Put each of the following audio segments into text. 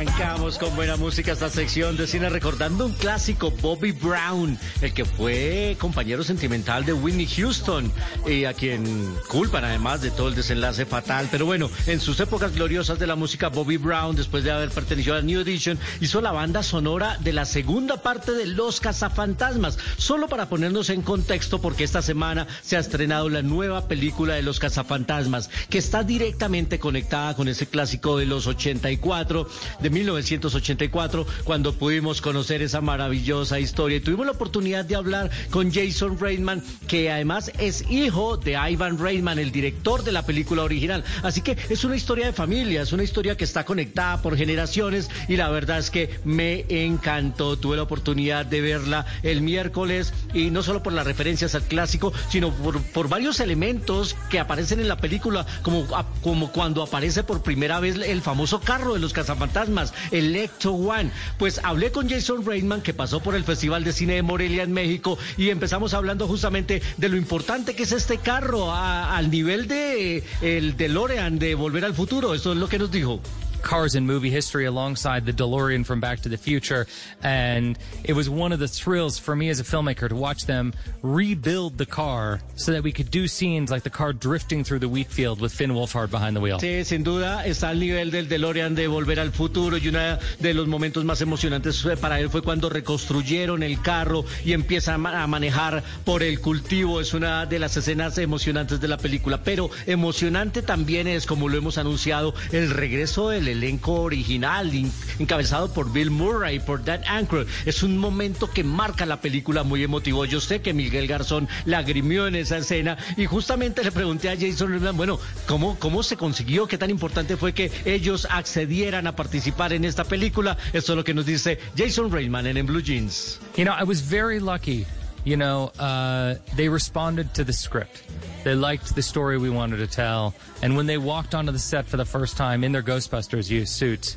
Arrancamos con buena música esta sección de cine recordando un clásico, Bobby Brown, el que fue compañero sentimental de Whitney Houston y a quien culpan además de todo el desenlace fatal. Pero bueno, en sus épocas gloriosas de la música, Bobby Brown, después de haber pertenecido a New Edition, hizo la banda sonora de la segunda parte de Los Cazafantasmas. Solo para ponernos en contexto, porque esta semana se ha estrenado la nueva película de Los Cazafantasmas, que está directamente conectada con ese clásico de los 84 de 1984, cuando pudimos conocer esa maravillosa historia. Y tuvimos la oportunidad de hablar con Jason Reitman, que además es hijo de Ivan Reitman, el director de la película original. Así que es una historia de familia, es una historia que está conectada por generaciones y la verdad es que me encantó. Tuve la oportunidad de verla el miércoles y no solo por las referencias al clásico, sino por, por varios elementos que aparecen en la película, como, como cuando aparece por primera vez el famoso carro de los cazafantasmas, el Ecto One. Pues hablé con Jason Reitman, que pasó por el Festival de Cine de Morelia en México, y empezamos hablando justamente de lo importante que es este carro al nivel de el de Volver al Futuro. Eso es lo que nos dijo. Cars in movie history alongside the DeLorean from Back to the Future. And it was one of the thrills for me as a filmmaker to watch them rebuild the car so that we could do scenes like the car drifting through the wheat field with Finn Wolfhard behind the wheel. Sí, sin duda está al nivel del DeLorean de Volver al Futuro y uno de los momentos más emocionantes para él fue cuando reconstruyeron el carro y empieza a manejar por el cultivo. Es una de las escenas emocionantes de la película, pero emocionante también es, como lo hemos anunciado, el regreso del elenco original, encabezado por Bill Murray, por Dan Aykroyd. Es un momento que marca la película muy emotivo. Yo sé que Miguel Garzón lagrimió en esa escena y justamente le pregunté a Jason, bueno, ¿cómo, cómo se consiguió? ¿Qué tan importante fue que ellos accedieran a participar en esta película? Esto es lo que nos dice Jason Reitman en, en Blue Jeans. You know, I was very lucky. You know, uh, they responded to the script. They liked the story we wanted to tell. And when they walked onto the set for the first time in their Ghostbusters suits,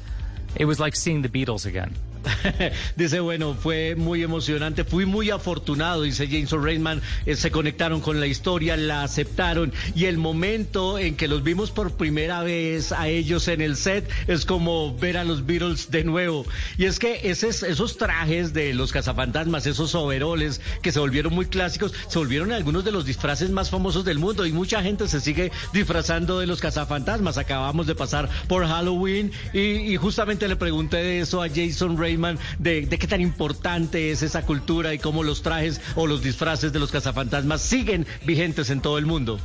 it was like seeing the Beatles again. dice, bueno, fue muy emocionante, fui muy afortunado, dice Jason Reitman, eh, se conectaron con la historia, la aceptaron y el momento en que los vimos por primera vez a ellos en el set es como ver a los Beatles de nuevo. Y es que esos, esos trajes de los cazafantasmas, esos overoles que se volvieron muy clásicos, se volvieron algunos de los disfraces más famosos del mundo y mucha gente se sigue disfrazando de los cazafantasmas. Acabamos de pasar por Halloween y, y justamente le pregunté de eso a Jason Reitman de, de, qué tan importante es esa cultura y cómo los trajes o los disfraces de los cazafantasmas siguen vigentes en todo el mundo.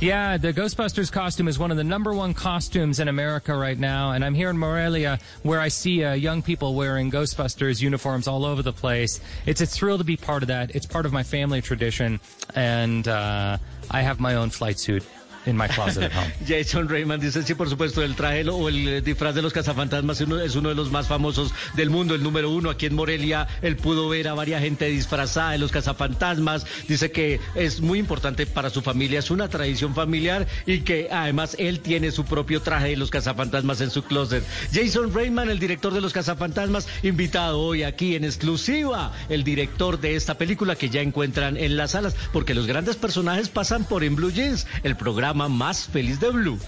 Yeah, the Ghostbusters costume is one of the number one costumes in America right now. And I'm here in Morelia where I see uh, young people wearing Ghostbusters uniforms all over the place. It's a thrill to be part of that. It's part of my family tradition. And uh, I have my own flight suit. In my closet at home. Jason Raymond dice, sí, por supuesto, el traje o el disfraz de los cazafantasmas es uno, es uno de los más famosos del mundo, el número uno. Aquí en Morelia, él pudo ver a varias gente disfrazada de los cazafantasmas. Dice que es muy importante para su familia, es una tradición familiar y que además él tiene su propio traje de los cazafantasmas en su closet. Jason Raymond, el director de los cazafantasmas, invitado hoy aquí en exclusiva, el director de esta película que ya encuentran en las salas, porque los grandes personajes pasan por En Blue Jeans, el programa más feliz de Blue.